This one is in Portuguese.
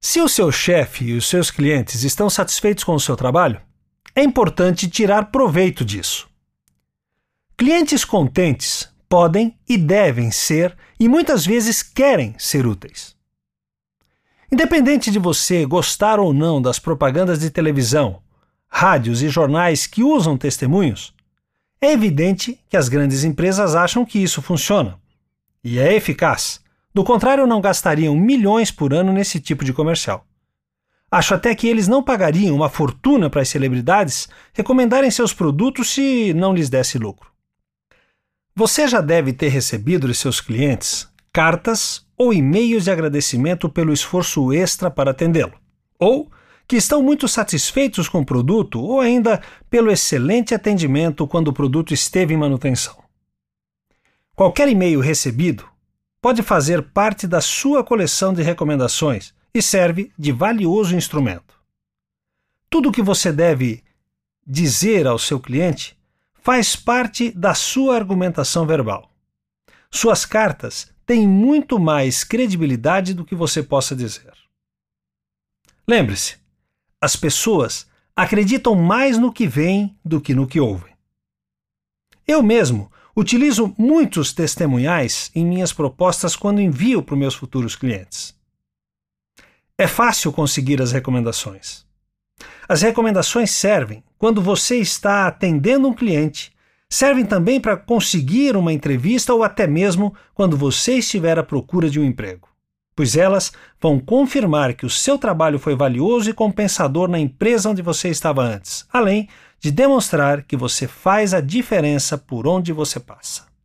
Se o seu chefe e os seus clientes estão satisfeitos com o seu trabalho, é importante tirar proveito disso. Clientes contentes podem e devem ser, e muitas vezes querem ser úteis. Independente de você gostar ou não das propagandas de televisão, rádios e jornais que usam testemunhos, é evidente que as grandes empresas acham que isso funciona e é eficaz. Do contrário, não gastariam milhões por ano nesse tipo de comercial. Acho até que eles não pagariam uma fortuna para as celebridades recomendarem seus produtos se não lhes desse lucro. Você já deve ter recebido de seus clientes cartas ou e-mails de agradecimento pelo esforço extra para atendê-lo, ou que estão muito satisfeitos com o produto ou ainda pelo excelente atendimento quando o produto esteve em manutenção. Qualquer e-mail recebido pode fazer parte da sua coleção de recomendações e serve de valioso instrumento. Tudo o que você deve dizer ao seu cliente faz parte da sua argumentação verbal. Suas cartas têm muito mais credibilidade do que você possa dizer. Lembre-se, as pessoas acreditam mais no que veem do que no que ouvem. Eu mesmo utilizo muitos testemunhais em minhas propostas quando envio para meus futuros clientes. É fácil conseguir as recomendações. As recomendações servem quando você está atendendo um cliente, servem também para conseguir uma entrevista ou até mesmo quando você estiver à procura de um emprego, pois elas vão confirmar que o seu trabalho foi valioso e compensador na empresa onde você estava antes, além de demonstrar que você faz a diferença por onde você passa.